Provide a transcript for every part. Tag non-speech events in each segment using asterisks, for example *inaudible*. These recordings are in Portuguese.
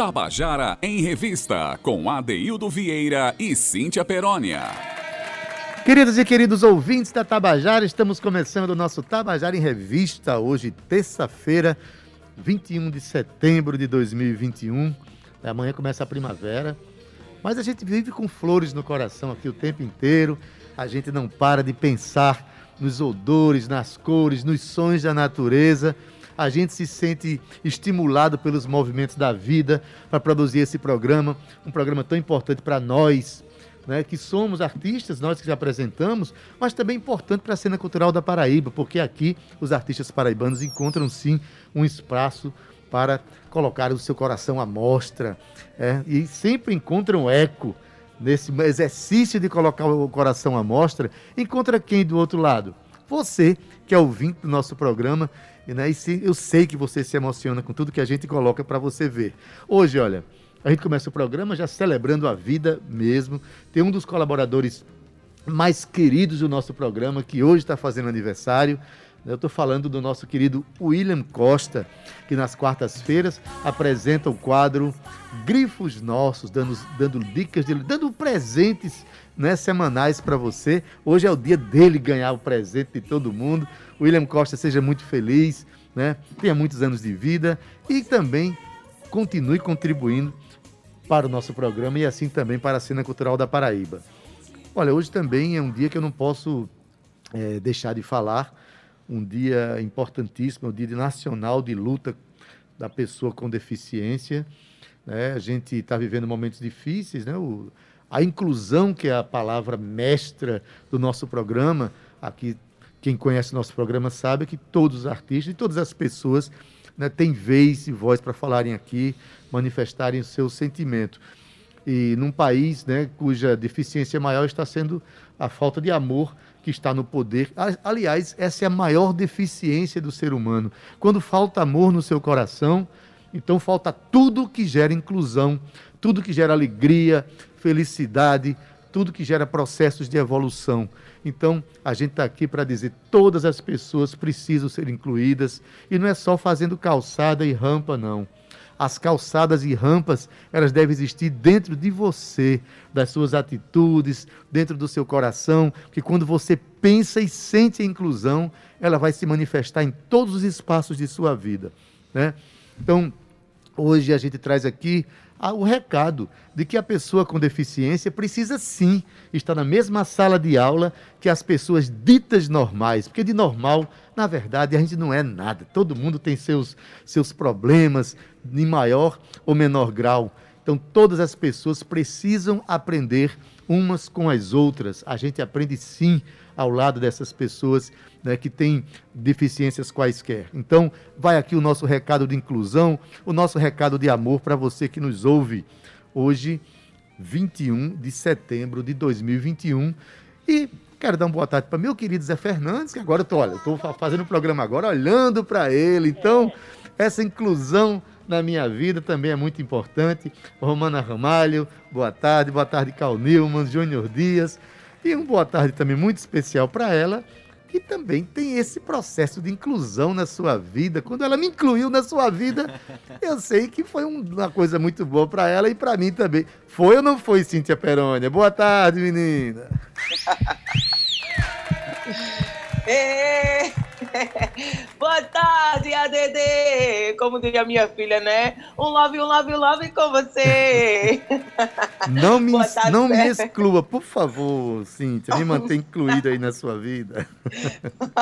Tabajara em Revista, com Adeildo Vieira e Cíntia Perónia. Queridos e queridos ouvintes da Tabajara, estamos começando o nosso Tabajara em Revista, hoje, terça-feira, 21 de setembro de 2021. Amanhã começa a primavera, mas a gente vive com flores no coração aqui o tempo inteiro, a gente não para de pensar nos odores, nas cores, nos sons da natureza a gente se sente estimulado pelos movimentos da vida para produzir esse programa, um programa tão importante para nós, né, que somos artistas, nós que já apresentamos, mas também importante para a cena cultural da Paraíba, porque aqui os artistas paraibanos encontram sim um espaço para colocar o seu coração à mostra é, e sempre encontram eco nesse exercício de colocar o coração à mostra. Encontra quem do outro lado? Você, que é ouvinte do nosso programa né, e se, eu sei que você se emociona com tudo que a gente coloca para você ver. Hoje, olha, a gente começa o programa já celebrando a vida mesmo. Tem um dos colaboradores mais queridos do nosso programa, que hoje está fazendo aniversário. Eu estou falando do nosso querido William Costa, que nas quartas-feiras apresenta o quadro Grifos Nossos, dando, dando dicas, de, dando presentes né, semanais para você. Hoje é o dia dele ganhar o presente de todo mundo. William Costa seja muito feliz, né? tenha muitos anos de vida e também continue contribuindo para o nosso programa e assim também para a cena cultural da Paraíba. Olha, hoje também é um dia que eu não posso é, deixar de falar, um dia importantíssimo, é o Dia Nacional de Luta da Pessoa com Deficiência. Né? A gente está vivendo momentos difíceis, né? O, a inclusão, que é a palavra mestra do nosso programa, aqui quem conhece nosso programa sabe que todos os artistas e todas as pessoas né, têm vez e voz para falarem aqui, manifestarem o seu sentimento. E num país né, cuja deficiência maior está sendo a falta de amor que está no poder. Aliás, essa é a maior deficiência do ser humano. Quando falta amor no seu coração, então falta tudo que gera inclusão, tudo que gera alegria, felicidade, tudo que gera processos de evolução. Então, a gente está aqui para dizer todas as pessoas precisam ser incluídas e não é só fazendo calçada e rampa, não. As calçadas e rampas, elas devem existir dentro de você, das suas atitudes, dentro do seu coração, que quando você pensa e sente a inclusão, ela vai se manifestar em todos os espaços de sua vida, né? Então, hoje a gente traz aqui o recado de que a pessoa com deficiência precisa sim estar na mesma sala de aula que as pessoas ditas normais, porque de normal, na verdade, a gente não é nada. Todo mundo tem seus, seus problemas em maior ou menor grau. Então, todas as pessoas precisam aprender umas com as outras. A gente aprende sim ao lado dessas pessoas né, que têm deficiências quaisquer. Então, vai aqui o nosso recado de inclusão, o nosso recado de amor para você que nos ouve hoje, 21 de setembro de 2021. E quero dar uma boa tarde para meu querido Zé Fernandes, que agora eu olha, estou fazendo o programa agora olhando para ele. Então, essa inclusão na minha vida também é muito importante. Romana Ramalho, boa tarde, boa tarde, Cal Nilman, Júnior Dias. E uma boa tarde também muito especial para ela, que também tem esse processo de inclusão na sua vida. Quando ela me incluiu na sua vida, *laughs* eu sei que foi uma coisa muito boa para ela e para mim também. Foi ou não foi, Cíntia Perônia? Boa tarde, menina. *laughs* Boa tarde, ADD! Como diria minha filha, né? Um love, um love, um love com você! Não me, tarde, não me exclua, por favor, Cíntia. Me mantenha incluída aí na sua vida.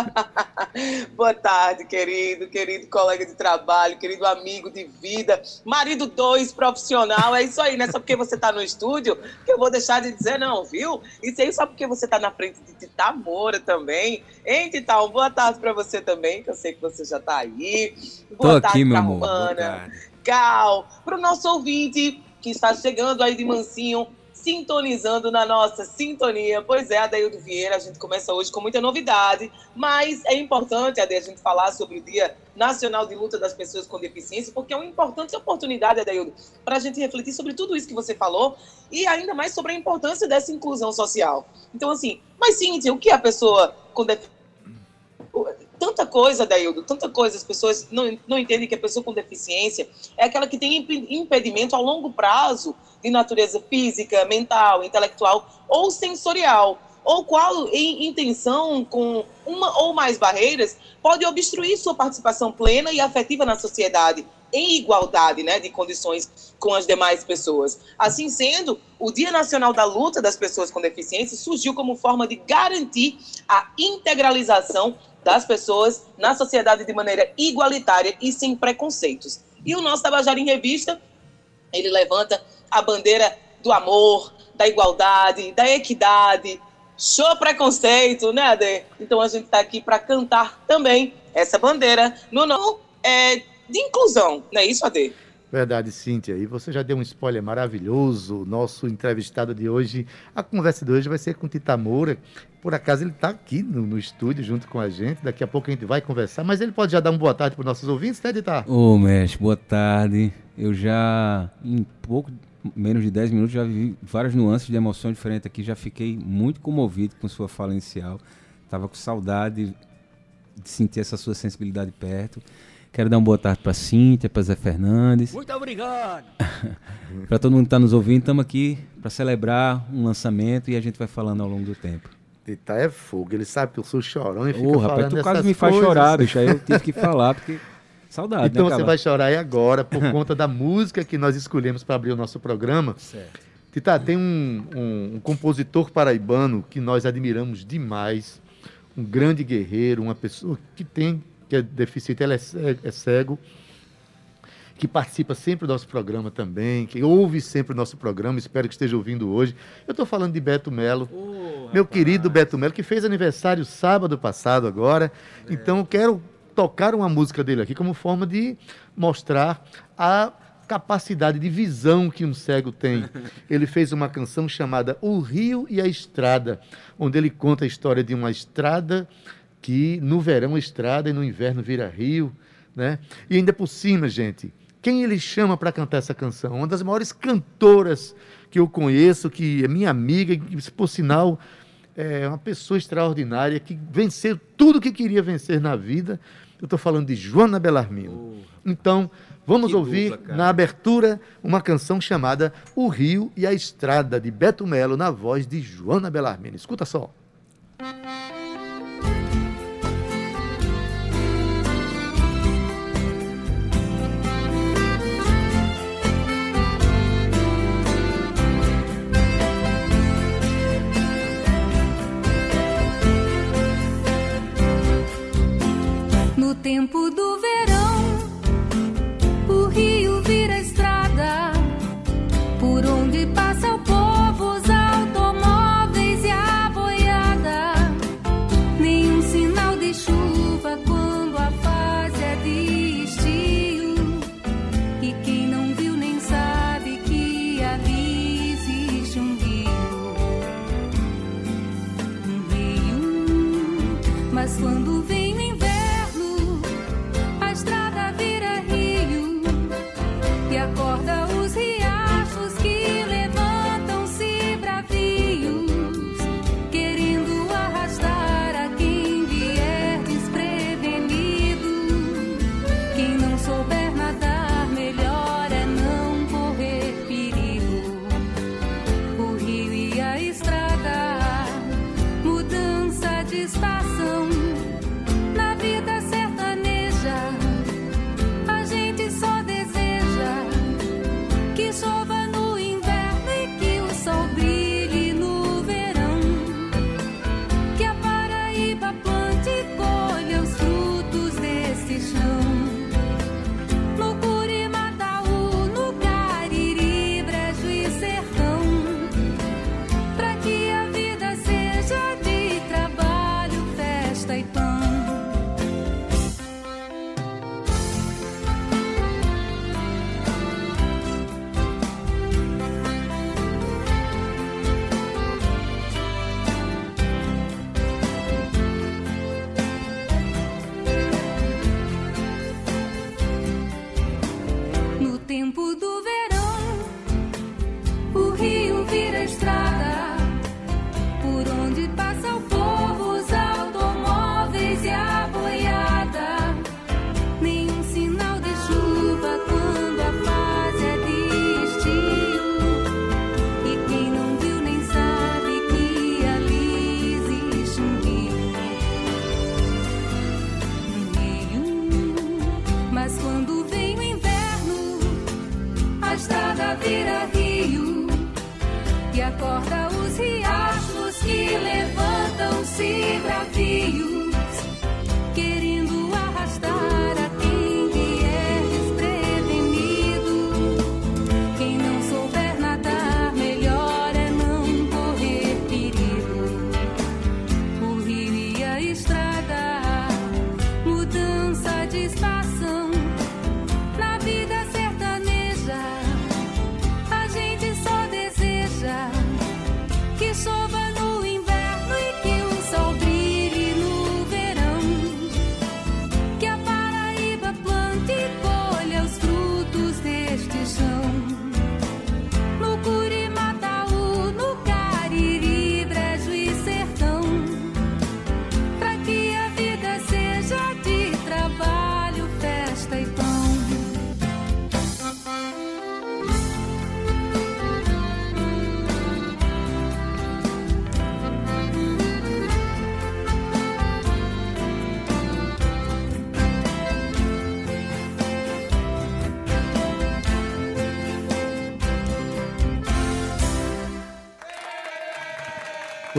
*laughs* Boa tarde, querido, querido colega de trabalho, querido amigo de vida, marido dois, profissional. É isso aí, não é só porque você está no estúdio que eu vou deixar de dizer, não, viu? Isso aí só porque você está na frente de Tita Moura também. Hein, Titão? Boa tarde para você também, que eu sei que você já está aí. Boa Tô tarde, aqui, meu amor. Romana, Cal, para o nosso ouvinte que está chegando aí de mansinho, sintonizando na nossa sintonia. Pois é, Adaildo Vieira, a gente começa hoje com muita novidade, mas é importante, a gente falar sobre o Dia Nacional de Luta das Pessoas com Deficiência, porque é uma importante oportunidade, Adaildo, para a gente refletir sobre tudo isso que você falou e ainda mais sobre a importância dessa inclusão social. Então, assim, mas Cíntia, o que a pessoa com deficiência tanta coisa, Daildo, tanta coisa. As pessoas não, não entendem que a pessoa com deficiência é aquela que tem impedimento a longo prazo de natureza física, mental, intelectual ou sensorial, ou qual em intenção com uma ou mais barreiras pode obstruir sua participação plena e afetiva na sociedade, em igualdade né, de condições com as demais pessoas. Assim sendo, o Dia Nacional da Luta das Pessoas com Deficiência surgiu como forma de garantir a integralização das pessoas na sociedade de maneira igualitária e sem preconceitos. E o nosso Tabajara em Revista, ele levanta a bandeira do amor, da igualdade, da equidade, show preconceito, né, Ade? Então a gente está aqui para cantar também essa bandeira no nome é, de inclusão, não é isso, Ade? Verdade, Cíntia. E você já deu um spoiler maravilhoso. Nosso entrevistado de hoje, a conversa de hoje vai ser com Tita Moura. Por acaso ele está aqui no, no, estúdio junto com a gente. Daqui a pouco a gente vai conversar. Mas ele pode já dar uma boa tarde para os nossos ouvintes, né, Tita? Ô, mestre, boa tarde. Eu já, em pouco menos de 10 minutos, já vi várias nuances de emoção diferente aqui. Já fiquei muito comovido com sua fala inicial. Estava com saudade de sentir essa sua sensibilidade perto. Quero dar uma boa tarde para Cíntia, para Zé Fernandes. Muito obrigado. *laughs* para todo mundo que está nos ouvindo, estamos aqui para celebrar um lançamento e a gente vai falando ao longo do tempo. Eita, é fogo. Ele sabe que eu sou chorão e fica Ô, rapaz, tu quase me faz chorar, bicho. Aí eu tive que falar, porque... *laughs* Saudade, Então né, você vai chorar aí agora por *laughs* conta da música que nós escolhemos para abrir o nosso programa. Certo. Tita, tem um, um, um compositor paraibano que nós admiramos demais, um grande guerreiro, uma pessoa que tem que é deficiente, ele é, é cego, que participa sempre do nosso programa também, que ouve sempre o nosso programa, espero que esteja ouvindo hoje. Eu estou falando de Beto Melo, oh, meu querido Beto Melo, que fez aniversário sábado passado agora. É. Então, eu quero tocar uma música dele aqui como forma de mostrar a capacidade de visão que um cego tem. *laughs* Ele fez uma canção chamada O Rio e a Estrada, onde ele conta a história de uma estrada que no verão é estrada e no inverno vira rio, né? E ainda por cima, gente, quem ele chama para cantar essa canção? Uma das maiores cantoras que eu conheço, que é minha amiga, que, por sinal, é uma pessoa extraordinária, que venceu tudo que queria vencer na vida. Eu estou falando de Joana Bellarmino. Oh, então, vamos ouvir dupla, na abertura uma canção chamada O Rio e a Estrada, de Beto Melo, na voz de Joana Bellarmino. Escuta só. Tempo do verão,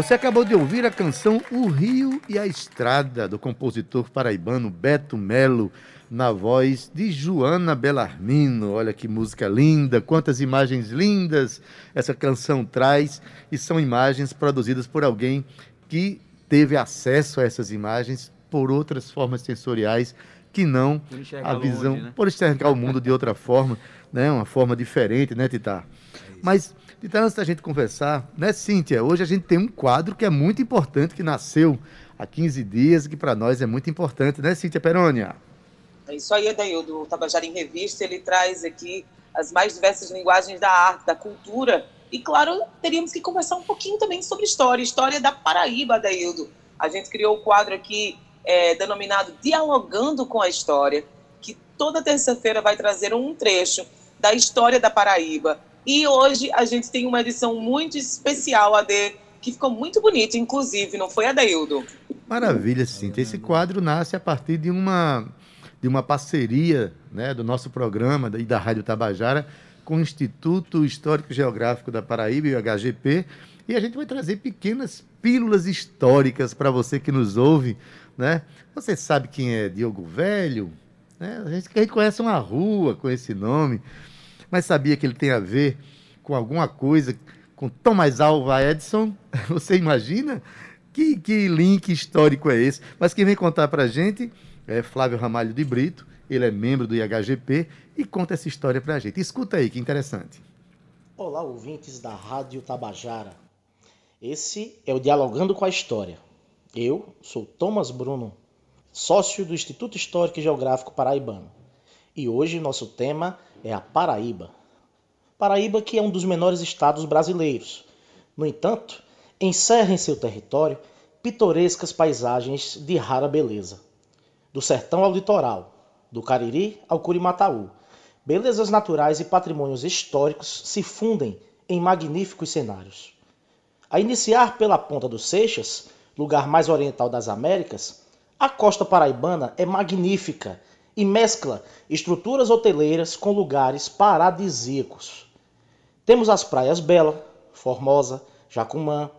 Você acabou de ouvir a canção O Rio e a Estrada, do compositor paraibano Beto Melo, na voz de Joana Belarmino. Olha que música linda, quantas imagens lindas essa canção traz, e são imagens produzidas por alguém que teve acesso a essas imagens por outras formas sensoriais que não a visão, longe, né? por enxergar o mundo de outra forma, né? uma forma diferente, né, Tita? É Mas então, antes da gente conversar, né, Cíntia? Hoje a gente tem um quadro que é muito importante, que nasceu há 15 dias e que para nós é muito importante, né, Cíntia Perônia? É isso aí, Adaildo. O Tabajara em Revista, ele traz aqui as mais diversas linguagens da arte, da cultura. E, claro, teríamos que conversar um pouquinho também sobre história, história da Paraíba, Adaildo. A gente criou o um quadro aqui é, denominado Dialogando com a História, que toda terça-feira vai trazer um trecho da história da Paraíba, e hoje a gente tem uma edição muito especial, AD, que ficou muito bonita, inclusive, não foi, Adaildo? Maravilha, Cintia. Esse quadro nasce a partir de uma, de uma parceria né, do nosso programa e da Rádio Tabajara com o Instituto Histórico Geográfico da Paraíba e o HGP. E a gente vai trazer pequenas pílulas históricas para você que nos ouve. Né? Você sabe quem é Diogo Velho? Né? A, gente, a gente conhece uma rua com esse nome mas sabia que ele tem a ver com alguma coisa com Thomas Alva Edison? *laughs* Você imagina? Que, que link histórico é esse? Mas quem vem contar para a gente é Flávio Ramalho de Brito, ele é membro do IHGP e conta essa história para a gente. Escuta aí, que interessante. Olá, ouvintes da Rádio Tabajara. Esse é o Dialogando com a História. Eu sou Thomas Bruno, sócio do Instituto Histórico e Geográfico Paraibano. E hoje nosso tema é a Paraíba. Paraíba que é um dos menores estados brasileiros. No entanto, encerra em seu território pitorescas paisagens de rara beleza. Do sertão ao litoral, do Cariri ao Curimataú, belezas naturais e patrimônios históricos se fundem em magníficos cenários. A iniciar pela Ponta dos Seixas, lugar mais oriental das Américas, a costa paraibana é magnífica e mescla estruturas hoteleiras com lugares paradisíacos. Temos as praias Bela, Formosa, Jacumã,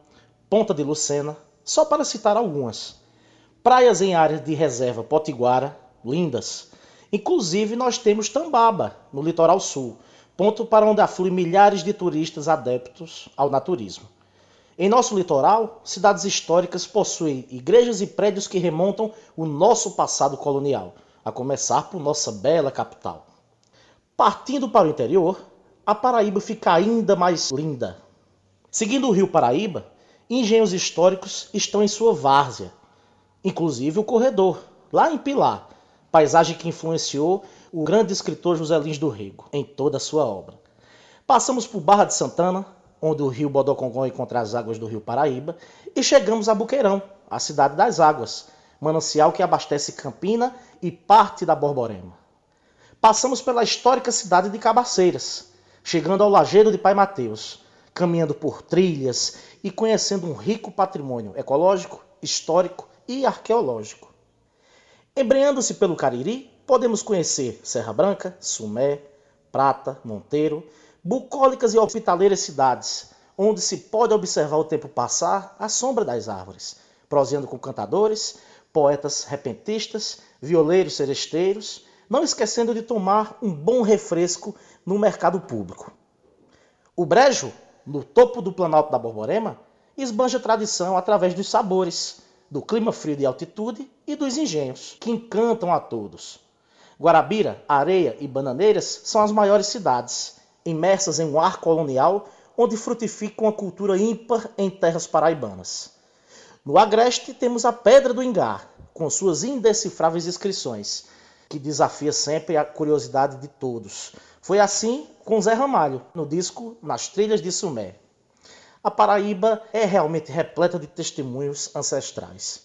Ponta de Lucena, só para citar algumas. Praias em áreas de reserva potiguara, lindas. Inclusive nós temos Tambaba, no litoral sul, ponto para onde afluem milhares de turistas adeptos ao naturismo. Em nosso litoral, cidades históricas possuem igrejas e prédios que remontam o nosso passado colonial, a começar por nossa bela capital. Partindo para o interior, a Paraíba fica ainda mais linda. Seguindo o rio Paraíba, engenhos históricos estão em sua várzea, inclusive o corredor, lá em Pilar, paisagem que influenciou o grande escritor José Lins do Rego em toda a sua obra. Passamos por Barra de Santana, onde o rio Bodocongó encontra as águas do rio Paraíba, e chegamos a Buqueirão, a cidade das águas, manancial que abastece Campina e parte da Borborema. Passamos pela histórica cidade de Cabaceiras, chegando ao Lajeiro de Pai Mateus, caminhando por trilhas e conhecendo um rico patrimônio ecológico, histórico e arqueológico. Embreando-se pelo Cariri, podemos conhecer Serra Branca, Sumé, Prata, Monteiro, Bucólicas e hospitaleiras cidades, onde se pode observar o tempo passar à sombra das árvores, proseando com cantadores, poetas repentistas, violeiros seresteiros, não esquecendo de tomar um bom refresco no mercado público. O brejo, no topo do Planalto da Borborema, esbanja tradição através dos sabores, do clima frio de altitude e dos engenhos, que encantam a todos. Guarabira, Areia e Bananeiras são as maiores cidades, imersas em um ar colonial onde frutifica uma cultura ímpar em terras paraibanas. No agreste temos a Pedra do Engar, com suas indecifráveis inscrições, que desafia sempre a curiosidade de todos. Foi assim com Zé Ramalho, no disco Nas Trilhas de Sumé. A Paraíba é realmente repleta de testemunhos ancestrais.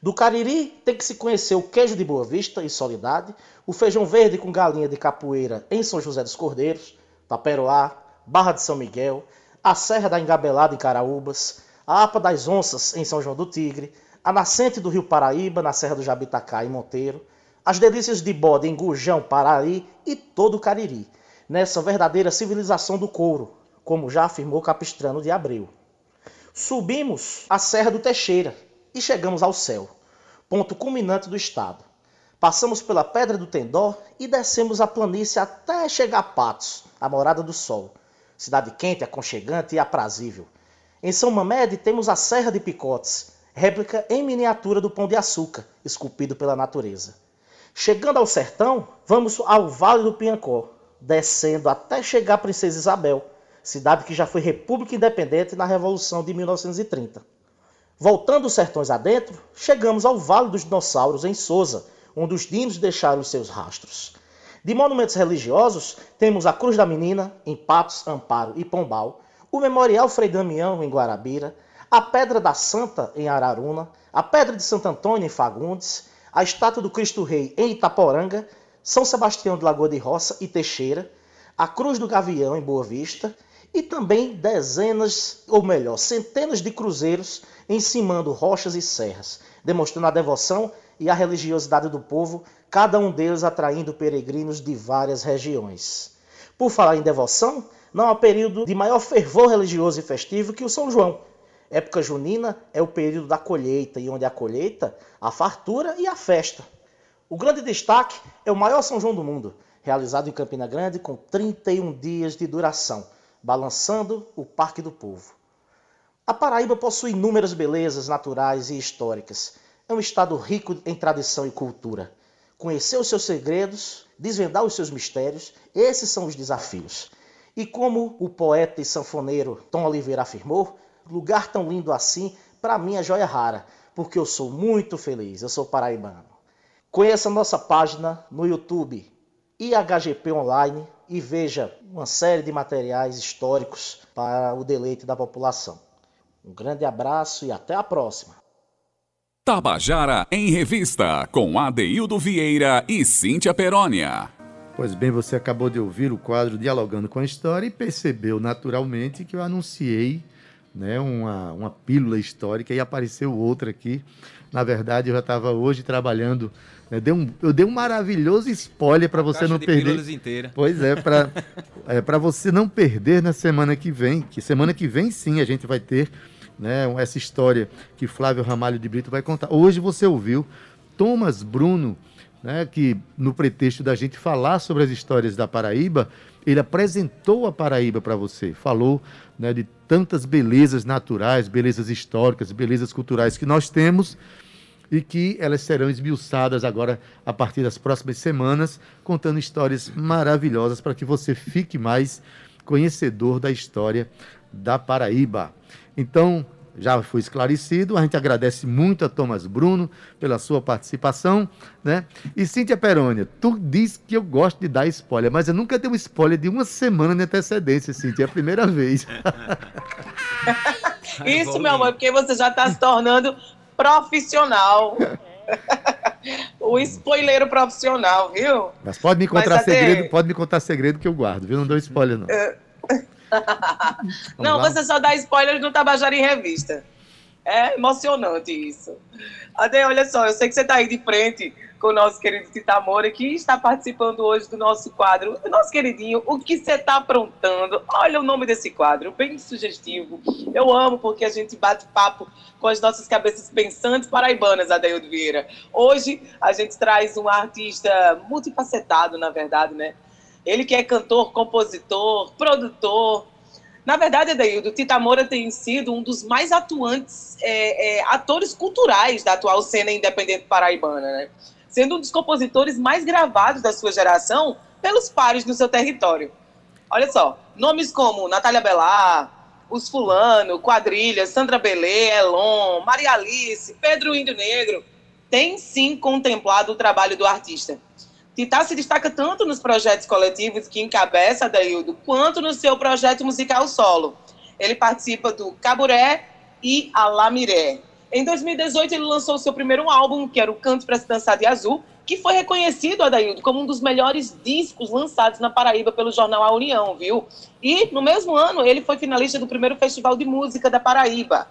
Do Cariri tem que se conhecer o queijo de Boa Vista e Solidade, o feijão verde com galinha de capoeira em São José dos Cordeiros, Taperoá, Barra de São Miguel, a Serra da Engabelada em Caraúbas, a APA das Onças em São João do Tigre, a nascente do Rio Paraíba na Serra do Jabitacá em Monteiro, as delícias de bode em Gujão, Paraí e todo o Cariri, nessa verdadeira civilização do couro, como já afirmou Capistrano de Abreu. Subimos a Serra do Teixeira, e chegamos ao céu, ponto culminante do estado. Passamos pela Pedra do Tendó e descemos a planície até chegar a Patos, a morada do sol. Cidade quente, aconchegante e aprazível. Em São Mamede temos a Serra de Picotes, réplica em miniatura do Pão de Açúcar, esculpido pela natureza. Chegando ao sertão, vamos ao Vale do Piancó, descendo até chegar a Princesa Isabel, cidade que já foi república independente na Revolução de 1930. Voltando os sertões adentro, chegamos ao Vale dos Dinossauros, em Souza, onde os dinos deixaram seus rastros. De monumentos religiosos, temos a Cruz da Menina, em Patos, Amparo e Pombal, o Memorial Frei Damião, em Guarabira, a Pedra da Santa, em Araruna, a Pedra de Santo Antônio, em Fagundes, a Estátua do Cristo Rei, em Itaporanga, São Sebastião de Lagoa de Roça e Teixeira, a Cruz do Gavião, em Boa Vista, e também dezenas, ou melhor, centenas de cruzeiros encimando rochas e serras, demonstrando a devoção e a religiosidade do povo, cada um deles atraindo peregrinos de várias regiões. Por falar em devoção, não há período de maior fervor religioso e festivo que o São João. Época junina é o período da colheita, e onde há colheita, a fartura e a festa. O grande destaque é o maior São João do mundo, realizado em Campina Grande com 31 dias de duração, balançando o Parque do Povo. A Paraíba possui inúmeras belezas naturais e históricas. É um estado rico em tradição e cultura. Conhecer os seus segredos, desvendar os seus mistérios, esses são os desafios. E como o poeta e sanfoneiro Tom Oliveira afirmou, lugar tão lindo assim, para mim é joia rara, porque eu sou muito feliz, eu sou paraibano. Conheça nossa página no YouTube, IHGP Online, e veja uma série de materiais históricos para o deleite da população. Um grande abraço e até a próxima. Tabajara em Revista, com Adeildo Vieira e Cíntia Perónia. Pois bem, você acabou de ouvir o quadro Dialogando com a História e percebeu naturalmente que eu anunciei né, uma, uma pílula histórica e apareceu outra aqui. Na verdade, eu já estava hoje trabalhando. Né, dei um, eu dei um maravilhoso spoiler para você Caixa não de perder. pílulas inteira. Pois é, para *laughs* é, pra você não perder na semana que vem, que semana que vem sim a gente vai ter né, essa história que Flávio Ramalho de Brito vai contar. Hoje você ouviu Thomas Bruno, né, que no pretexto da gente falar sobre as histórias da Paraíba, ele apresentou a Paraíba para você, falou né, de tantas belezas naturais, belezas históricas, belezas culturais que nós temos e que elas serão esmiuçadas agora a partir das próximas semanas, contando histórias maravilhosas para que você fique mais conhecedor da história da Paraíba. Então, já foi esclarecido, a gente agradece muito a Thomas Bruno pela sua participação, né? E Cíntia Perônia, tu diz que eu gosto de dar spoiler, mas eu nunca dei um spoiler de uma semana de antecedência, Cíntia, é a primeira vez. *laughs* Isso, meu amor, porque você já está se tornando profissional. *laughs* o spoileiro profissional, viu? Mas pode me contar segredo, pode me contar segredo que eu guardo, viu? Não dou spoiler, não. *laughs* Não, lá? você só dá spoiler no Tabajara em Revista. É emocionante isso. Ade, olha só, eu sei que você está aí de frente com o nosso querido Tita Moura, que está participando hoje do nosso quadro. Nosso queridinho, o que você está aprontando? Olha o nome desse quadro, bem sugestivo. Eu amo porque a gente bate papo com as nossas cabeças pensantes paraibanas, Adeildo Vieira. Hoje a gente traz um artista multifacetado, na verdade, né? Ele que é cantor, compositor, produtor. Na verdade, Adeildo, Tita Moura tem sido um dos mais atuantes é, é, atores culturais da atual cena independente paraibana, né? sendo um dos compositores mais gravados da sua geração pelos pares no seu território. Olha só, nomes como Natália Belar, Os Fulano, Quadrilha, Sandra Belê, Elon, Maria Alice, Pedro Índio Negro, têm sim contemplado o trabalho do artista. Titá se destaca tanto nos projetos coletivos que encabeça Daildo, quanto no seu projeto musical solo. Ele participa do Caburé e Alamiré, em 2018, ele lançou seu primeiro álbum, que era o Canto para se Dançar de Azul, que foi reconhecido, Adaildo, como um dos melhores discos lançados na Paraíba pelo jornal A União, viu? E, no mesmo ano, ele foi finalista do primeiro Festival de Música da Paraíba.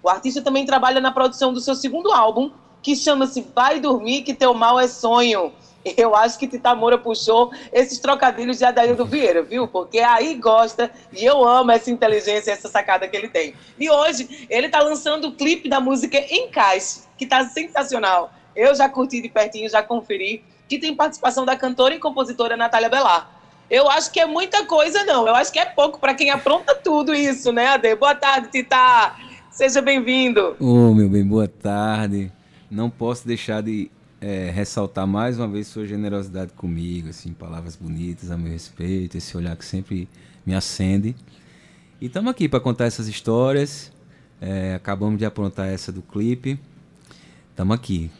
O artista também trabalha na produção do seu segundo álbum, que chama-se Vai Dormir Que Teu Mal é Sonho. Eu acho que Tita Moura puxou esses trocadilhos de Adaildo Vieira, viu? Porque aí gosta e eu amo essa inteligência, essa sacada que ele tem. E hoje ele está lançando o clipe da música Encaixe, que está sensacional. Eu já curti de pertinho, já conferi, que tem participação da cantora e compositora Natália Belar. Eu acho que é muita coisa, não. Eu acho que é pouco para quem apronta tudo isso, né, Ade? Boa tarde, Tita. Seja bem-vindo. Ô, oh, meu bem, boa tarde. Não posso deixar de é, ressaltar mais uma vez sua generosidade comigo, assim, palavras bonitas a meu respeito, esse olhar que sempre me acende. E estamos aqui para contar essas histórias. É, acabamos de aprontar essa do clipe. Estamos aqui.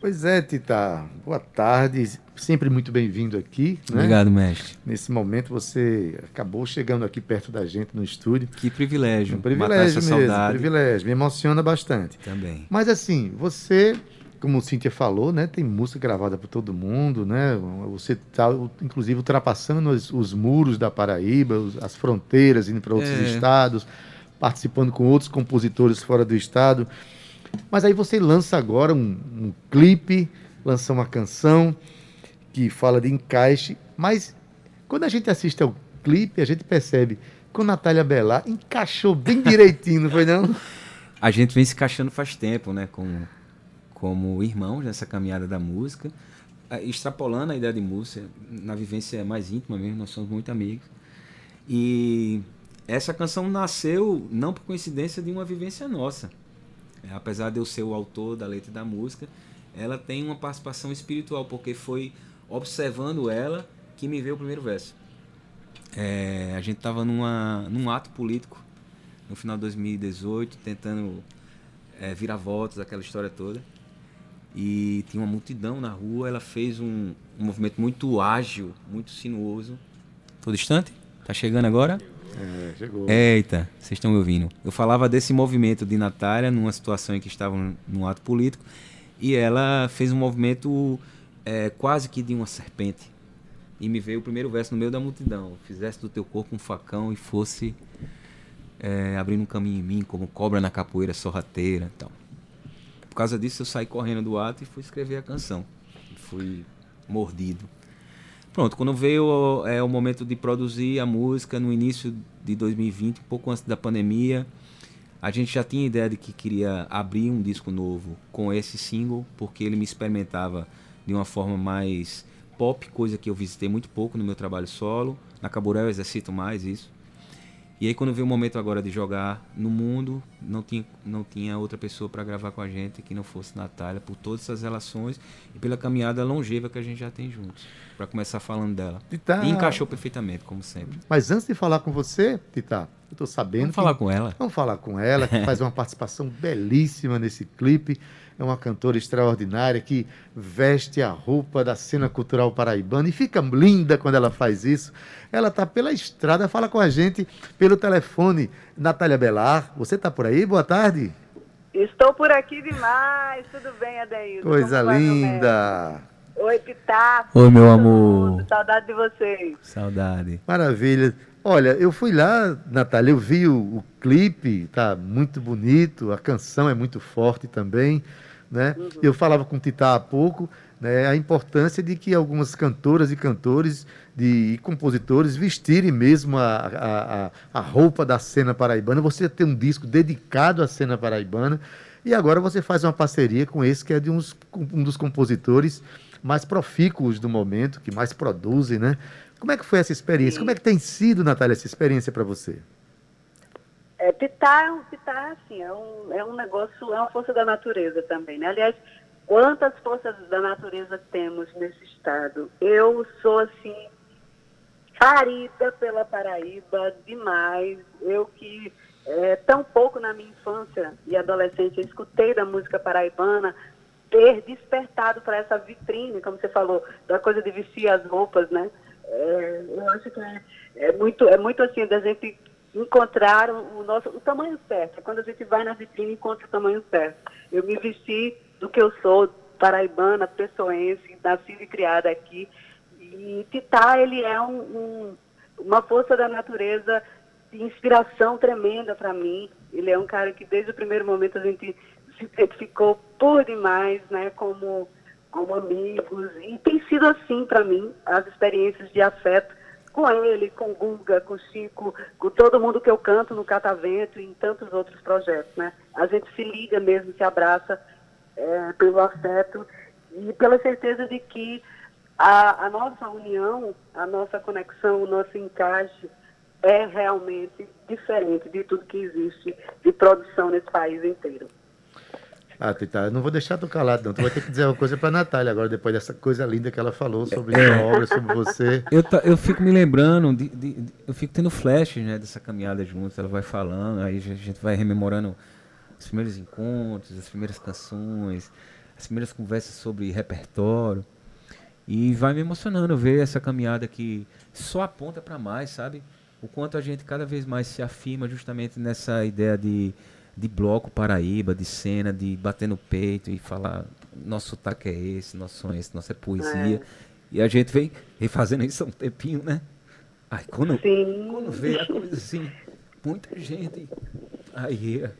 Pois é, Tita. Boa tarde. Sempre muito bem-vindo aqui. Né? Obrigado, mestre. Nesse momento você acabou chegando aqui perto da gente no estúdio. Que privilégio. Um privilégio mesmo, saudade. privilégio. Me emociona bastante. Também. Mas assim, você como o Cíntia falou, né, tem música gravada por todo mundo, né? Você está, inclusive, ultrapassando os, os, muros da Paraíba, os, as fronteiras, indo para outros é. estados, participando com outros compositores fora do estado. Mas aí você lança agora um, um clipe, lança uma canção que fala de encaixe, mas quando a gente assiste ao clipe, a gente percebe que o Natália Bellar encaixou bem direitinho, não foi não? *laughs* A gente vem se encaixando faz tempo, né? Com como irmãos nessa caminhada da música, extrapolando a ideia de música, na vivência mais íntima mesmo, nós somos muito amigos. E essa canção nasceu não por coincidência de uma vivência nossa. É, apesar de eu ser o autor da letra da música, ela tem uma participação espiritual, porque foi observando ela que me veio o primeiro verso. É, a gente estava num ato político no final de 2018, tentando é, virar votos, aquela história toda e tinha uma multidão na rua. Ela fez um, um movimento muito ágil, muito sinuoso. Tô distante? Tá chegando agora? É, chegou. Eita, vocês estão me ouvindo. Eu falava desse movimento de Natália numa situação em que estavam num ato político e ela fez um movimento é, quase que de uma serpente. E me veio o primeiro verso no meio da multidão: Fizesse do teu corpo um facão e fosse é, abrindo um caminho em mim, como cobra na capoeira sorrateira. Então causa disso eu saí correndo do ato e fui escrever a canção. Fui mordido. Pronto, quando veio é, o momento de produzir a música no início de 2020, um pouco antes da pandemia, a gente já tinha ideia de que queria abrir um disco novo com esse single, porque ele me experimentava de uma forma mais pop, coisa que eu visitei muito pouco no meu trabalho solo. Na Caburé eu exercito mais isso. E aí quando veio o momento agora de jogar no mundo, não tinha, não tinha outra pessoa para gravar com a gente que não fosse Natália, por todas essas relações e pela caminhada longeva que a gente já tem juntos. Para começar falando dela. Tita... E encaixou perfeitamente, como sempre. Mas antes de falar com você, Tita, eu estou sabendo. Vamos que... falar com ela. Vamos falar com ela, que faz uma participação belíssima nesse clipe é uma cantora extraordinária que veste a roupa da cena cultural paraibana e fica linda quando ela faz isso. Ela está pela estrada, fala com a gente pelo telefone. Natália Belar, você está por aí? Boa tarde. Estou por aqui demais. Tudo bem, Adeildo? Coisa linda. Oi, Pitaco. Oi, meu amor. Saudade de vocês. Saudade. Maravilha. Olha, eu fui lá, Natália, eu vi o, o clipe, tá muito bonito, a canção é muito forte também, né? Eu falava com o Tita há pouco, né, a importância de que algumas cantoras e cantores de, e compositores vestirem mesmo a, a, a- a roupa da cena paraibana. Você tem um disco dedicado à cena paraibana e agora você faz uma parceria com esse que é de uns, um dos compositores mais profícuos do momento, que mais produzem, né? Como é que foi essa experiência? Como é que tem sido, Natália, essa experiência para você? É, pitar, é pitar assim, é um, é um negócio, é uma força da natureza também, né? Aliás, quantas forças da natureza temos nesse estado? Eu sou, assim, farida pela Paraíba demais. Eu que é, tão pouco na minha infância e adolescente eu escutei da música paraibana, ter despertado para essa vitrine, como você falou, da coisa de vestir as roupas, né? É, eu acho que é, é muito, é muito assim, da gente encontrar o, nosso, o tamanho certo. Quando a gente vai na vitrine, encontra o tamanho certo. Eu me vesti do que eu sou, paraibana, pessoense, nascida e criada aqui. E Titá, ele é um, um- uma força da natureza de inspiração tremenda para mim. Ele é um cara que desde o primeiro momento a gente se identificou por demais, né, como como amigos e tem sido assim para mim as experiências de afeto com ele, com Guga, com Chico, com todo mundo que eu canto no Catavento e em tantos outros projetos, né? A gente se liga mesmo, se abraça é, pelo afeto e pela certeza de que a, a nossa união, a nossa conexão, o nosso encaixe é realmente diferente de tudo que existe de produção nesse país inteiro. Ah, Tita, não vou deixar tu calado, não. Tu vai ter que dizer uma coisa para Natália agora, depois dessa coisa linda que ela falou sobre É. sua obra, sobre você. Eu, ta- eu fico me lembrando, de, de- de- eu fico tendo flashes né, dessa caminhada juntos, ela vai falando, aí a gente vai rememorando os primeiros encontros, as primeiras canções, as primeiras conversas sobre repertório. E vai me emocionando ver essa caminhada que só aponta para mais, sabe? O quanto a gente cada vez mais se afirma justamente nessa ideia de, de bloco Paraíba, de cena, de bater no peito e falar: nosso sotaque é esse, nosso som é esse, nossa poesia. E a gente vem, vem fazendo isso há um tempinho, né? Aí quando, Sim. quando vê a coisa assim, muita gente, aí é,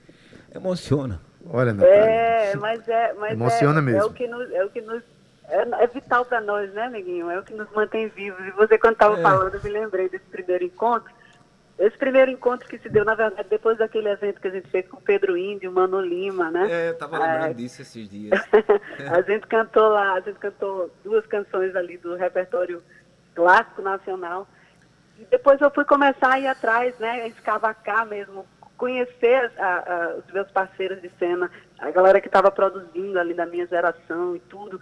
emociona. Olha, Natália. É, mas é, mas Emociona é, mesmo. É o que nos, é o que nos é, é vital para nós, né, neguinho? É o que nos mantém vivos. E você quando estava É. falando, eu me lembrei desse primeiro encontro. Esse primeiro encontro que se deu, na verdade, depois daquele evento que a gente fez com o Pedro Índio, Mano Lima, né? É, eu tava lembrando disso esses dias. *laughs* a gente cantou lá, a gente cantou duas canções ali do repertório clássico nacional. E depois eu fui começar a ir atrás, né, a escavacar mesmo, conhecer a- a- os meus parceiros de cena, a galera que estava produzindo ali da minha geração e tudo.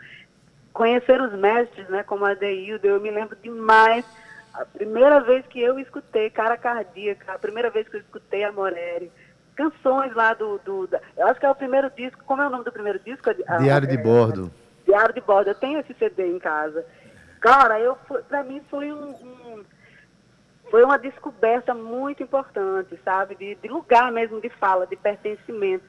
Conhecer os mestres, né, como a Deildo, eu me lembro demais a primeira vez que eu escutei Cara Cardíaca, a primeira vez que eu escutei a Morelli, canções lá do, do da- eu acho que é o primeiro disco, como é o nome do primeiro disco? A- Diário de é, bordo. Diário de bordo, eu tenho esse CD em casa. Cara, eu pra mim foi um, um- foi uma descoberta muito importante, sabe? De, de lugar mesmo de fala, de pertencimento.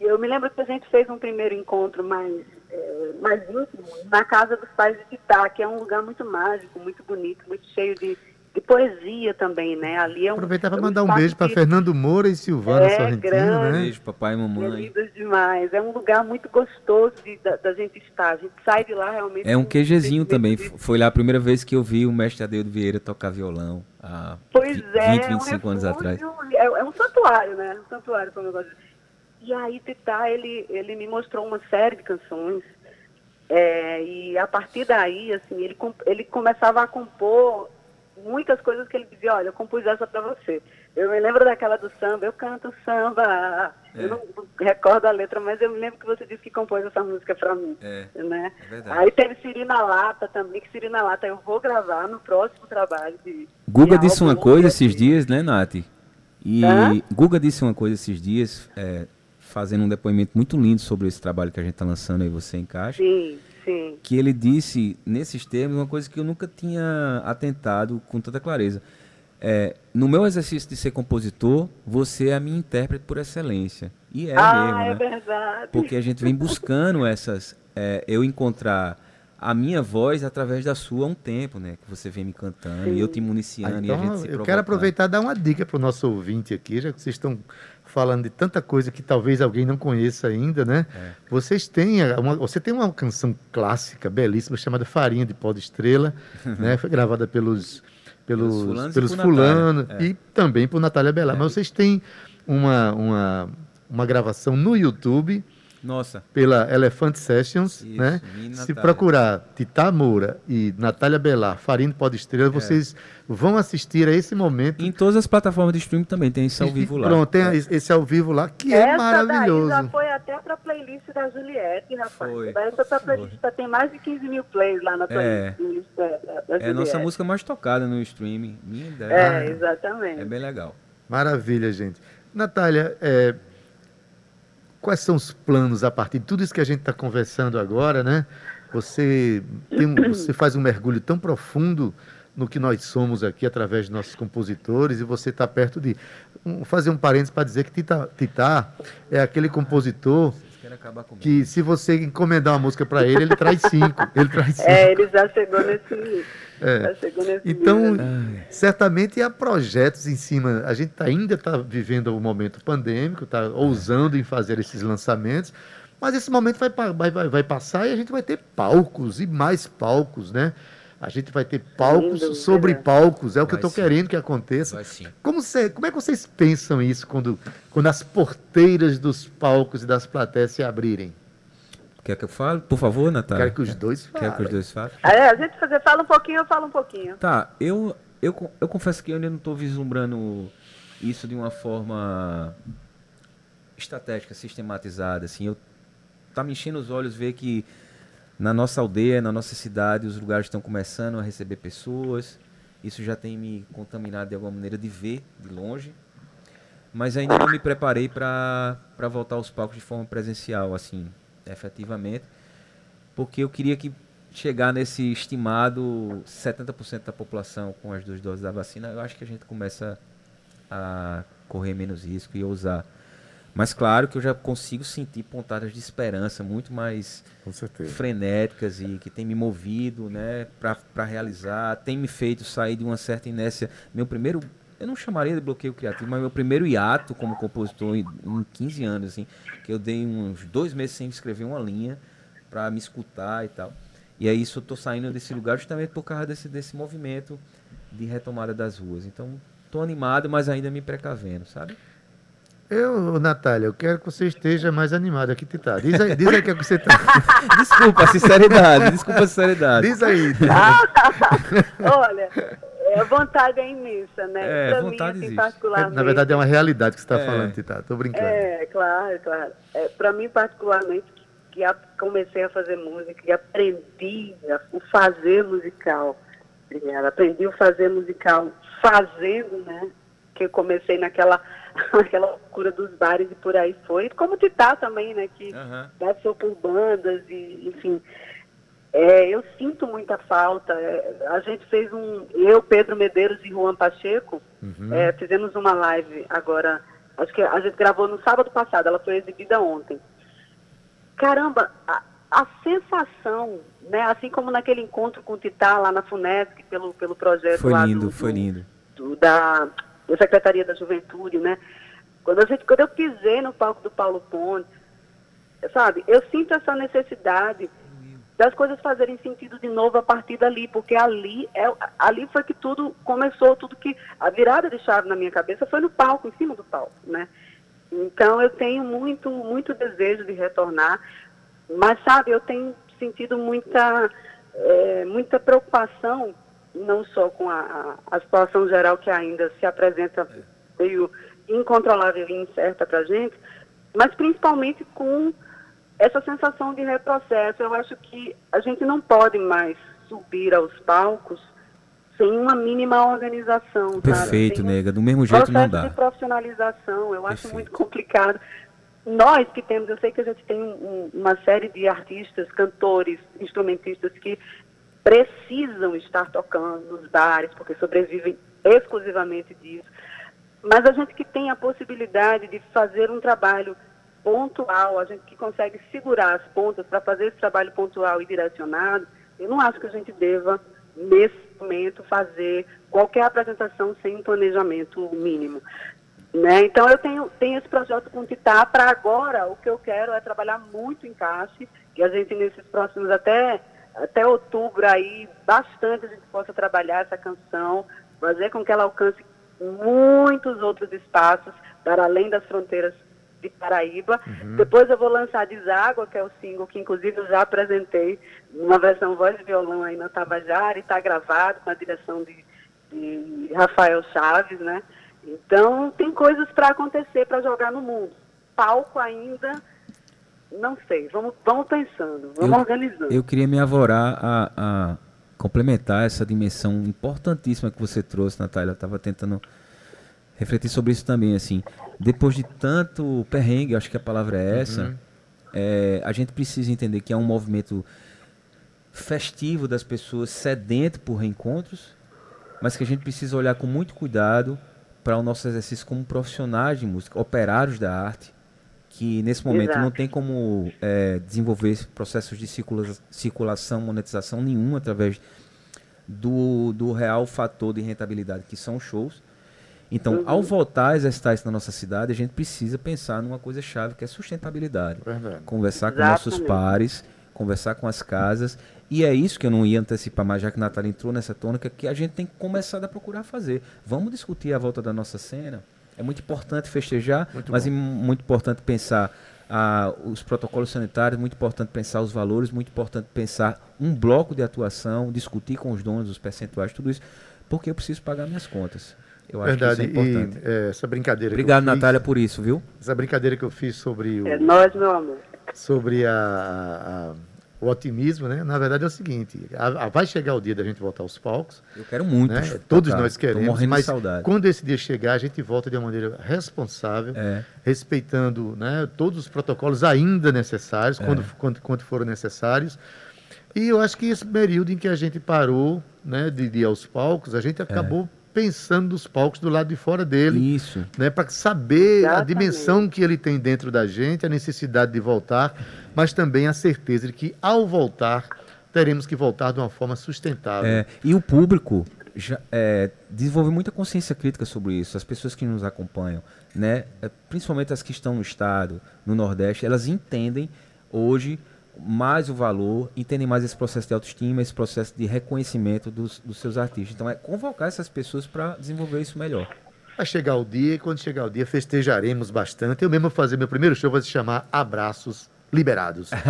E eu me lembro que a gente fez um primeiro encontro mais, eh, mais íntimo na casa dos pais de Titá, que é um lugar muito mágico, muito bonito, muito cheio de, de poesia também, né? Ali é um, Aproveitar para é mandar um beijo para que- Fernando Moura e Silvana É, Sorrentino, grande. né? Beijo, papai e mamãe. Queridos demais. É um lugar muito gostoso de, da, da gente estar. A gente sai de lá realmente. É um sentimento também. de- Foi lá a primeira vez que eu vi o mestre Adeildo Vieira tocar violão. Há Pois vi- é, 20, é um 25 anos atrás. refúgio, É, é um santuário, né? Um santuário, como eu gosto de dizer. E aí, Titá, ele, ele me mostrou uma série de canções. é, e a partir daí, assim, ele, ele começava a compor muitas coisas que ele dizia, olha, eu compus essa pra você. Eu me lembro daquela do samba, eu canto samba. É. Eu não recordo a letra, mas eu me lembro que você disse que compôs essa música pra mim. É, né? é verdade. Aí teve Siri na Lata também, que Siri na Lata eu vou gravar no próximo trabalho de. Guga de disse uma coisa esses dias, né, Nath? E Hã? Guga disse uma coisa esses dias, é, fazendo um depoimento muito lindo sobre esse trabalho que a gente está lançando aí, Você Encaixa. Sim, sim. que ele disse nesses termos uma coisa que eu nunca tinha atentado com tanta clareza. É, no meu exercício de ser compositor, você é a minha intérprete por excelência. E é ah, mesmo, é né? verdade. Porque a gente vem buscando essas. é, eu encontrar a minha voz através da sua há um tempo, né? Que você vem me cantando e eu te municiando Ah, e a gente então, se eu quero provocando. aproveitar e dar uma dica para o nosso ouvinte aqui, já que vocês estão falando de tanta coisa que talvez alguém não conheça ainda, né? É. Vocês têm uma, você tem uma canção clássica, belíssima, chamada Farinha de Pó de Estrela, *laughs* né? Foi gravada pelos pelos, Pelos fulanos e pelos fulanos é. e também por Natália Belar. Mas vocês têm uma, uma, uma gravação no YouTube Nossa, pela Elephant Sessions, Isso, né? Se procurar Tita Moura e Natália Belar, Farinha de Pó de É. Estrela, vocês vão assistir a esse momento em todas as plataformas de streaming também tem esse ao vivo lá. Pronto, tem a- esse ao vivo lá, que é Essa daí já maravilhoso. foi até pra playlist da Juliette, rapaz. Foi. Essa pra playlist já tem mais de 15 mil plays lá na É. playlist da, da, da É a Juliette. nossa música mais tocada no streaming. Minha ideia. É, exatamente. É bem legal. Maravilha, gente. Natália, é, quais são os planos a partir de tudo isso que a gente está conversando agora, né? Você, tem um- você faz um mergulho tão profundo no que nós somos aqui através de nossos compositores e você está perto de um- fazer um parênteses para dizer que Tita, Tita é aquele compositor que se você encomendar uma música para ele, ele traz cinco. Ele traz cinco. É, ele já chegou nesse. É. Então, certamente há projetos em cima. A gente tá- ainda está vivendo o momento pandêmico, está ousando em fazer esses lançamentos, mas esse momento vai, vai, vai, vai passar e a gente vai ter palcos e mais palcos, né? A gente vai ter palcos dúvida. sobre palcos, é o que eu Vai estou sim. querendo que aconteça. Vai sim. Como, cê- como é que vocês pensam isso quando, quando as porteiras dos palcos e das plateias se abrirem? Quer que eu fale? Por favor, Natália. Quero que os dois falem. Quer que os dois falem? É, a gente fazer, fala um pouquinho, eu falo um pouquinho. Tá, eu, eu, eu confesso que eu ainda não estou vislumbrando isso de uma forma estratégica, sistematizada. Assim, eu tá me enchendo os olhos ver que na nossa aldeia, na nossa cidade, os lugares estão começando a receber pessoas. Isso já tem me contaminado de alguma maneira de ver de longe. Mas ainda não me preparei para voltar aos palcos de forma presencial, assim, efetivamente. Porque eu queria que chegar nesse estimado 70% da população com as duas doses da vacina, eu acho que a gente começa a correr menos risco e ousar. Mas claro que eu já consigo sentir pontadas de esperança muito mais frenéticas e que tem me movido, né, para realizar, tem me feito sair de uma certa inércia. Meu primeiro, eu não chamaria de bloqueio criativo, mas meu primeiro hiato como compositor em, em 15 anos, assim, que eu dei uns dois meses sem escrever uma linha para me escutar e tal. E aí isso eu tô saindo desse lugar justamente por causa desse, desse movimento de retomada das ruas. Então, tô animado, mas ainda me precavendo, sabe? Eu, Natália, eu quero que você esteja mais animada aqui, Tita. Diz aí, diz aí o que, é que você tá. *laughs* Desculpa a sinceridade, desculpa a sinceridade. Diz aí. *laughs* Olha, é, a vontade é imensa, né? É, pra vontade mim, assim, particularmente. Na verdade, é uma realidade que você está É. falando, Tita. Tô brincando. É, claro, claro. É, para mim, particularmente, que a- comecei a fazer música e aprendi a- o fazer musical. Obrigada. Aprendi o fazer musical fazendo, né? Que eu comecei naquela, *laughs* naquela loucura dos bares e por aí foi. Como Titá também, né? Que Aham. passou por bandas e, enfim. É, eu sinto muita falta. É, a gente fez um. Eu, Pedro Medeiros e Juan Pacheco é, fizemos uma live agora. Acho que a gente gravou no sábado passado, ela foi exibida ontem. Caramba, a, a sensação, né? Assim como naquele encontro com o Titá lá na FUNESC, pelo, pelo projeto Foi lá lindo, do- foi do- lindo. do- da, da Secretaria da Juventude, né? Quando, a gente, quando eu pisei no palco do Paulo Ponte, sabe, eu sinto essa necessidade das coisas fazerem sentido de novo a partir dali, porque ali, é, ali foi que tudo começou, tudo que. A virada de chave na minha cabeça foi no palco, em cima do palco, né? Então eu tenho muito, muito desejo de retornar, mas sabe, eu tenho sentido muita, eh, muita preocupação, não só com a, a, a situação geral que ainda se apresenta meio incontrolável e incerta para a gente, mas principalmente com essa sensação de retrocesso. Eu acho que a gente não pode mais subir aos palcos sem uma mínima organização. sabe? Perfeito, um nega. Do mesmo jeito não dá. de profissionalização, eu acho Perfeito. muito complicado. Nós que temos, eu sei que a gente tem um- uma série de artistas, cantores, instrumentistas que precisam estar tocando nos bares, porque sobrevivem exclusivamente disso. Mas a gente que tem a possibilidade de fazer um trabalho pontual, a gente que consegue segurar as pontas para fazer esse trabalho pontual e direcionado, Eu não acho que a gente deva, nesse momento, fazer qualquer apresentação sem um planejamento mínimo. Né? Então, eu tenho, tenho esse projeto com o Titá. Para agora, o que eu quero é trabalhar muito em caixa, que a gente, nesses próximos até, até outubro, aí, bastante a gente possa trabalhar essa canção, fazer com que ela alcance muitos outros espaços, para além das fronteiras de Paraíba. Uhum. Depois eu vou lançar Deságua, que é o single que inclusive eu já apresentei numa versão voz e violão aí na Tabajara, e está gravado com a direção de, de Rafael Chaves, né? Então tem coisas para acontecer, para jogar no mundo. Palco ainda, não sei. Vamos, vamos pensando, vamos Eu- organizando. Eu queria me avorar a, a complementar essa dimensão importantíssima que você trouxe, Natália. Eu estava tentando refletir sobre isso também, assim. Depois de tanto perrengue, acho que a palavra é essa, é, a gente precisa entender que é um movimento festivo das pessoas sedento por reencontros, mas que a gente precisa olhar com muito cuidado para o nosso exercício como profissionais de música, operários da arte, que nesse momento Exato. não tem como é, desenvolver processos de circula- circulação, monetização nenhuma através do, do real fator de rentabilidade que são shows. Então, ao voltar a exercitar isso na nossa cidade, a gente precisa pensar numa coisa chave que é sustentabilidade. Verdade. Conversar com nossos Exatamente. pares, conversar com as casas. E é isso que eu não ia antecipar, mas já que a Natália entrou nessa tônica, que a gente tem que começar a procurar fazer. Vamos discutir a volta da nossa cena. É muito importante festejar, Muito mas bom. é muito importante pensar ah, os protocolos sanitários, muito importante pensar os valores, muito importante pensar um bloco de atuação, discutir com os donos os percentuais, tudo isso, porque eu preciso pagar minhas contas. Eu acho Verdade. que isso é importante. E é, essa brincadeira. Obrigado, que eu fiz- Natália, por isso, viu? Essa brincadeira que eu fiz sobre o, É nós, meu amor. sobre a, a- o otimismo, né? Na verdade é o seguinte: a- a- vai chegar o dia da gente voltar aos palcos, Eu quero muito. né? Todos Tô nós queremos, morrendo mas de saudade. quando esse dia chegar, a gente volta de uma maneira responsável, É. respeitando né, todos os protocolos ainda necessários, É. quando, quando, quando forem necessários. E eu acho que esse período em que a gente parou né, de, de ir aos palcos, a gente acabou pensando nos palcos do lado de fora dele Isso. né, para saber a Exatamente. dimensão que ele tem dentro da gente, a necessidade de voltar, mas também a certeza de que ao voltar teremos que voltar de uma forma sustentável. É, e o público já, é, desenvolve muita consciência crítica sobre isso. As pessoas que nos acompanham, né, é, principalmente as que estão no estado, no Nordeste, elas entendem hoje mais o valor, entendem mais esse processo de autoestima, esse processo de reconhecimento dos, dos seus artistas. Então é convocar essas pessoas para desenvolver isso melhor. Vai chegar o dia e quando chegar o dia festejaremos bastante. Eu mesmo vou fazer meu primeiro show, vai se chamar Abraços Liberados. *laughs*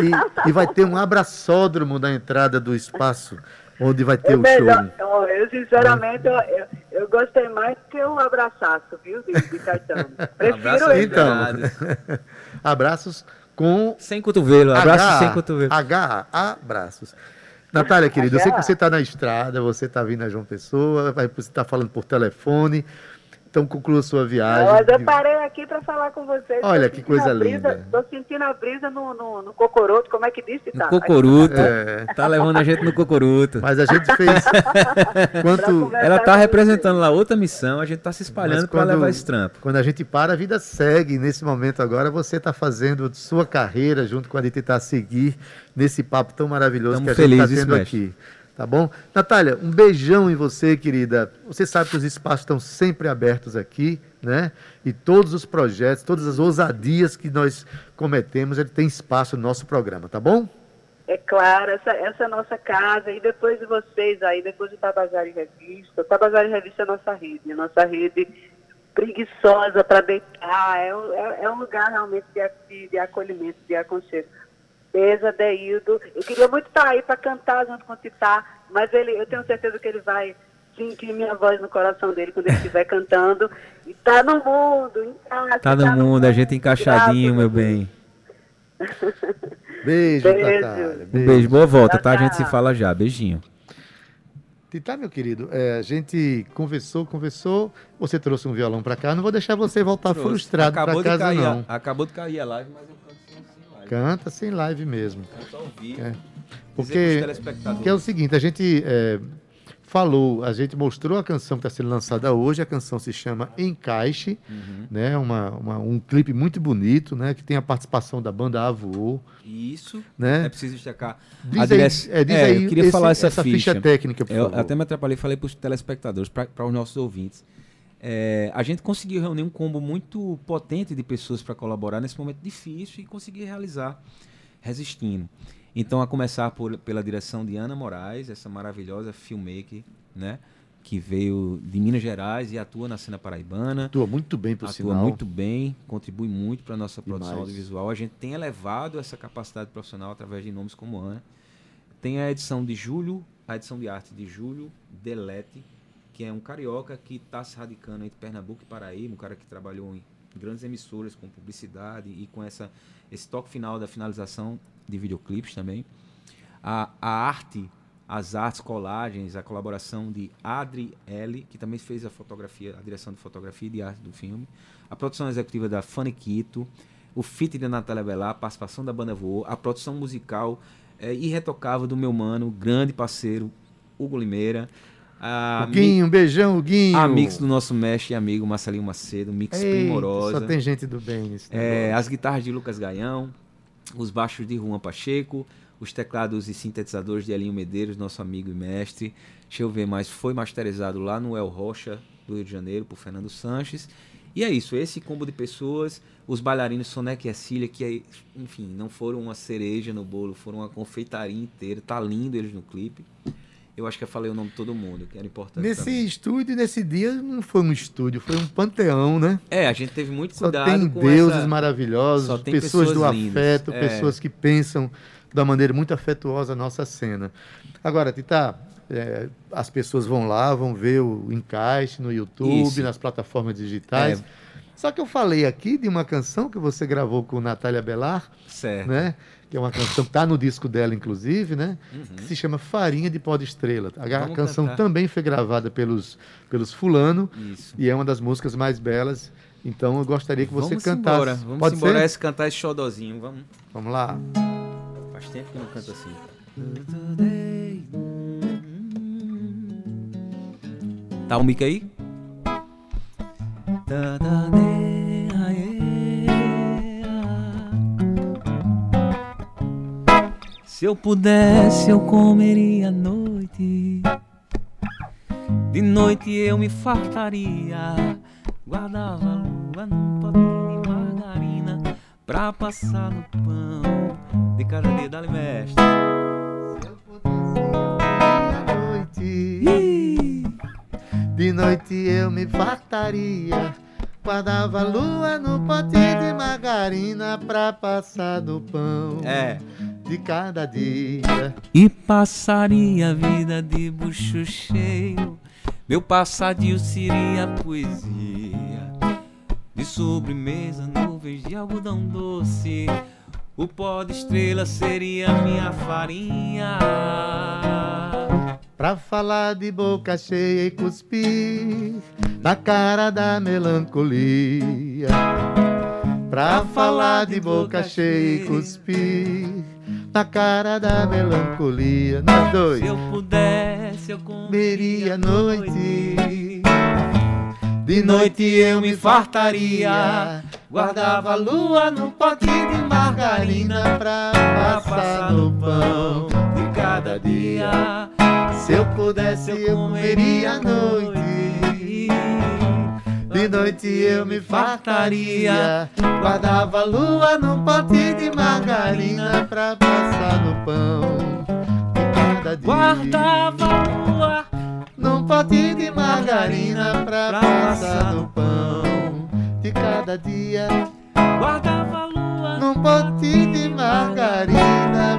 E, e- e vai ter um abraçódromo na entrada do espaço, onde vai ter Eu, o melhor, show. eu sinceramente, eu, eu, eu gostei mais que o abraçaço, viu, de, de Caetano. *laughs* Prefiro Abraço ele. Então, *laughs* abraços com Sem cotovelo, abraço H, sem cotovelo. H, abraços. Natália, querida, eu sei que você está na estrada, você está vindo a João Pessoa, você está falando por telefone, então conclua sua viagem. Mas eu parei aqui para falar com vocês. Olha, que coisa brisa- linda. Tô sentindo a brisa no, no, no cocoroto, como é que disse? No tá? cocoruto. É. Tá levando a gente no cocoruto. Mas a gente fez. *laughs* Quanto, Ela tá representando lá outra missão, a gente tá se espalhando para quando- levar esse trampo. Quando a gente para, a vida segue. Nesse momento agora, você está fazendo sua carreira junto com a de tentar seguir nesse papo tão maravilhoso Tamo que a gente está tendo mestre. Tá bom? Natália, um beijão em você, querida. Você sabe que os espaços estão sempre abertos aqui, né? E todos os projetos, todas as ousadias que nós cometemos, ele tem espaço no nosso programa, tá bom? É claro, essa, essa é a nossa casa, e depois de vocês aí, depois do Tabajara em Revista, o Tabajara em Revista é a nossa rede, a nossa rede preguiçosa para deitar, é, um- é, é um lugar realmente de, de acolhimento, de aconchego. Beijo, Adeildo. Eu queria muito estar aí para cantar junto com o Titá, mas ele, eu tenho certeza que ele vai sentir minha voz no coração dele quando ele estiver cantando. E tá no mundo, em casa, Tá no mundo, a gente encaixadinho, meu bem. *laughs* Beijo, Beijo. Natália. Um beijo, boa volta, tá? A gente se fala já. Beijinho. Titá, meu querido, é, a gente conversou, conversou. Você trouxe um violão para cá. Não vou deixar você voltar frustrado para acabou de casa, cair, não. A, acabou de cair a live, mas eu Canta sem live mesmo. Canto ao vivo. É. Dizer Porque, porque é o seguinte, a gente é, falou, a gente mostrou a canção que está sendo lançada hoje, a canção se chama Encaixe, Uhum. né? Uma, uma- um clipe muito bonito, né? Que tem a participação da banda Avoou, Isso né? é preciso destacar. Diz a aí, é, diz é, aí eu queria esse- falar essa, essa ficha, técnica, por Eu favor. até me atrapalhei, falei para os telespectadores, para os nossos ouvintes. É, a gente conseguiu reunir um combo muito potente de pessoas para colaborar nesse momento difícil e conseguir realizar resistindo. Então, a começar por- pela direção de Ana Moraes, essa maravilhosa filmmaker, né? Que veio de Minas Gerais e atua na cena paraibana. Atua muito bem, por atua sinal. muito bem, contribui muito para a nossa produção Demais. audiovisual. A gente tem elevado essa capacidade profissional através de nomes como Ana. Tem a edição de Júlio, a edição de arte de Júlio Delete, que é um carioca que está se radicando entre Pernambuco e Paraíba, um cara que trabalhou em grandes emissoras com publicidade e com essa, esse toque final da finalização de videoclipes também. A, a arte, as artes, colagens, a colaboração de Adri L, que também fez a fotografia, a direção de fotografia e de arte do filme. A produção executiva da Fanny Quito, o feat de Natália Bellar, a participação da banda Voou, a produção musical é, irretocável do meu mano, grande parceiro, Hugo Limeira. A, O Guinho, um beijão, Guinho. a mix do nosso mestre e amigo Marcelinho Macedo, mix primorosa. Só tem gente do bem nesse É, as guitarras de Lucas Gaião, os baixos de Juan Pacheco, os teclados e sintetizadores de Elinho Medeiros, nosso amigo e mestre. Deixa eu ver mais, foi masterizado lá no El Rocha, do Rio de Janeiro, por Fernando Sanches. E é isso, esse combo de pessoas, os bailarinos Soneca e Acília, que, enfim, não foram uma cereja no bolo, foram uma confeitaria inteira. Tá lindo eles no clipe. Eu acho que eu falei o nome de todo mundo, que era importante. Nesse também. estúdio, nesse dia, não foi um estúdio, foi um panteão, né? É, a gente teve muito Só cuidado tem com deuses essa... maravilhosos, Só tem pessoas, do pessoas lindas. afeto, É. pessoas que pensam da maneira muito afetuosa a nossa cena. Agora, Tita, é, as pessoas vão lá, vão ver o encaixe no YouTube, Isso. nas plataformas digitais. É. Só que eu falei aqui de uma canção que você gravou com Natália Belar, Certo. né? Que é uma canção que está no disco dela, inclusive, né? Uhum. Que se chama Farinha de Pó de Estrela. A Vamos canção cantar. também foi gravada pelos, pelos Fulano Isso. e é uma das músicas mais belas. Então eu gostaria que você vamos cantasse. Embora, vamos Pode embora ser? esse cantar esse xodozinho. Vamos. Vamos lá. Faz tempo que eu não canto assim. Tá o mic aí? Se eu pudesse, eu comeria à noite. De noite eu me fartaria. Guardava a lua num potinho de margarina pra passar no pão de cada dia da mestre. De noite, de noite eu me fartaria. Guardava a lua no potinho de margarina pra passar do pão É. de cada dia. E passaria a vida de bucho cheio. Meu passadio seria poesia. De sobremesa, nuvens de algodão doce. O pó de estrela seria minha farinha. Pra falar de boca cheia e cuspir na cara da melancolia. Pra falar de boca cheia e cuspir na cara da melancolia. Nós dois. Se eu pudesse, eu Comeria à noite. De noite eu me fartaria. Guardava a lua num potinho de margarina pra passar no pão de cada dia. Se eu pudesse, eu comeria à noite. De noite eu me fartaria. Guardava a lua num potinho de margarina pra passar no pão de cada dia. Guardava a lua num potinho de margarina pra Pra passar no pão de cada dia. guardava a lua Num potinho de margarina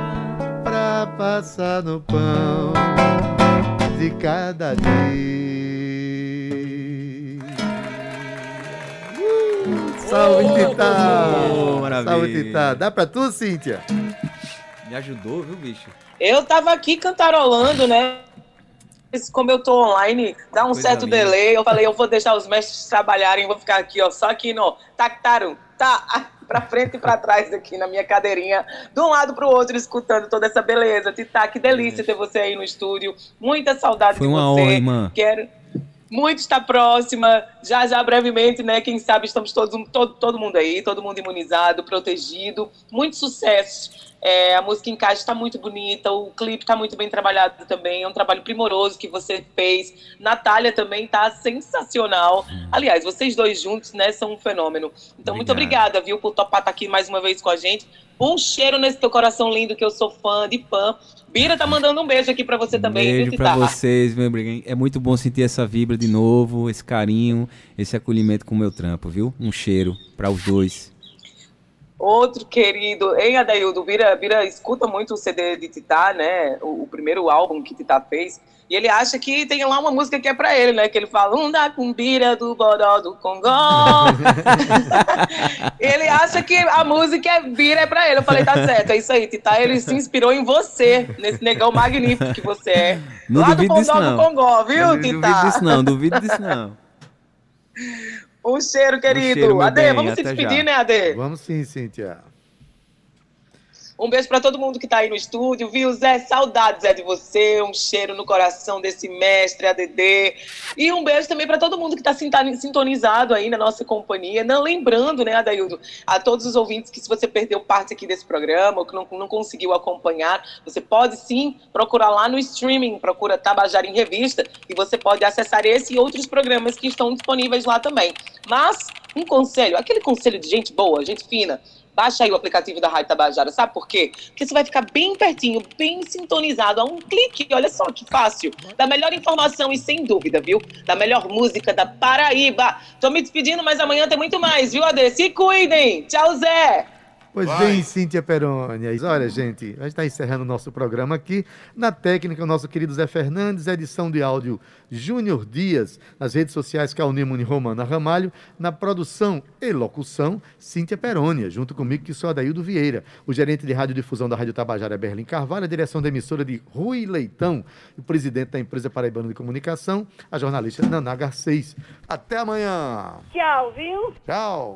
pra passar no pão de cada dia. Salve, Tita! oh, maravilha. Salve, Tita! Dá pra tu, Cíntia? Me ajudou, viu, bicho? Eu tava aqui cantarolando, né? Como eu tô online, dá um Coisa certo linda. delay. Eu falei, eu vou deixar os mestres trabalharem, vou ficar aqui, ó, só aqui no tactarum, tá. *laughs* para frente e para trás aqui na minha cadeirinha, de um lado para o outro, escutando toda essa beleza. Tita, que delícia ter você aí no estúdio. Muita saudade Foi de uma você. honra, irmã. Quero muito estar próxima. Já, já brevemente, né? Quem sabe estamos todos, todo, todo mundo aí, todo mundo imunizado, protegido. Muito sucesso. É, a música em caixa está muito bonita, o clipe está muito bem trabalhado também. É um trabalho primoroso que você fez. Natália também está sensacional. Aliás, vocês dois juntos, né, são um fenômeno. Então, muito obrigada, viu, por topar estar aqui mais uma vez com a gente. Um cheiro nesse teu coração lindo, que eu sou fã de fã. Bira tá mandando um beijo aqui para você também, Beijo viu, pra vocês, meu briguem. É muito bom sentir essa vibra de novo, esse carinho, esse acolhimento com o meu trampo, viu? Um cheiro pra os dois. Outro querido, hein, Adaildo? Bira, Bira escuta muito o CD de Titá, né? O, o primeiro álbum que Titá fez. E ele acha que tem lá uma música que é pra ele, né? Que ele fala, um da cumbira do bodó do Congó. *laughs* ele acha que a música é Bira é pra ele. Eu falei, tá certo, é isso aí, Titá. Ele se inspirou em você, nesse negão magnífico que você é. Não lá do Condó do. Congó, viu, Não Titá? duvido disso não, duvido disso não. *laughs* Um cheiro, querido. cheiro, meu Ade, bem, vamos se despedir, já. né, Ade? Vamos sim, Cíntia. Um beijo pra todo mundo que tá aí no estúdio, viu, Zé? Saudades, Zé, de você. Um cheiro no coração desse mestre ADD. E um beijo também pra todo mundo que tá sintani- sintonizado aí na nossa companhia. Não lembrando, né, Adaildo, a todos os ouvintes que se você perdeu parte aqui desse programa ou que não, não conseguiu acompanhar, você pode sim procurar lá no streaming, procura Tabajara em Revista e você pode acessar esse e outros programas que estão disponíveis lá também. Mas, um conselho, aquele conselho de gente boa, gente fina, Baixa aí o aplicativo da Rádio Tabajara, sabe por quê? Porque você vai ficar bem pertinho, bem sintonizado, a um clique, olha só que fácil. Da melhor informação e sem dúvida, viu? Da melhor música da Paraíba. Tô me despedindo, mas amanhã tem muito mais, viu, Ade? Se cuidem! Tchau, Zé! Pois bem, Cíntia Perônia. Olha, gente, a gente está encerrando o nosso programa aqui. Na técnica, o nosso querido Zé Fernandes, edição de áudio Júnior Dias, nas redes sociais Calnimune Romana Ramalho, na produção e locução Cíntia Perônia, junto comigo, que sou Adaildo Vieira, o gerente de radiodifusão da Rádio Tabajara é Berlim Carvalho, a direção da emissora de Rui Leitão, e o presidente da empresa Paraibana de Comunicação, a jornalista Naná Garcês. Até amanhã. Tchau, viu? Tchau.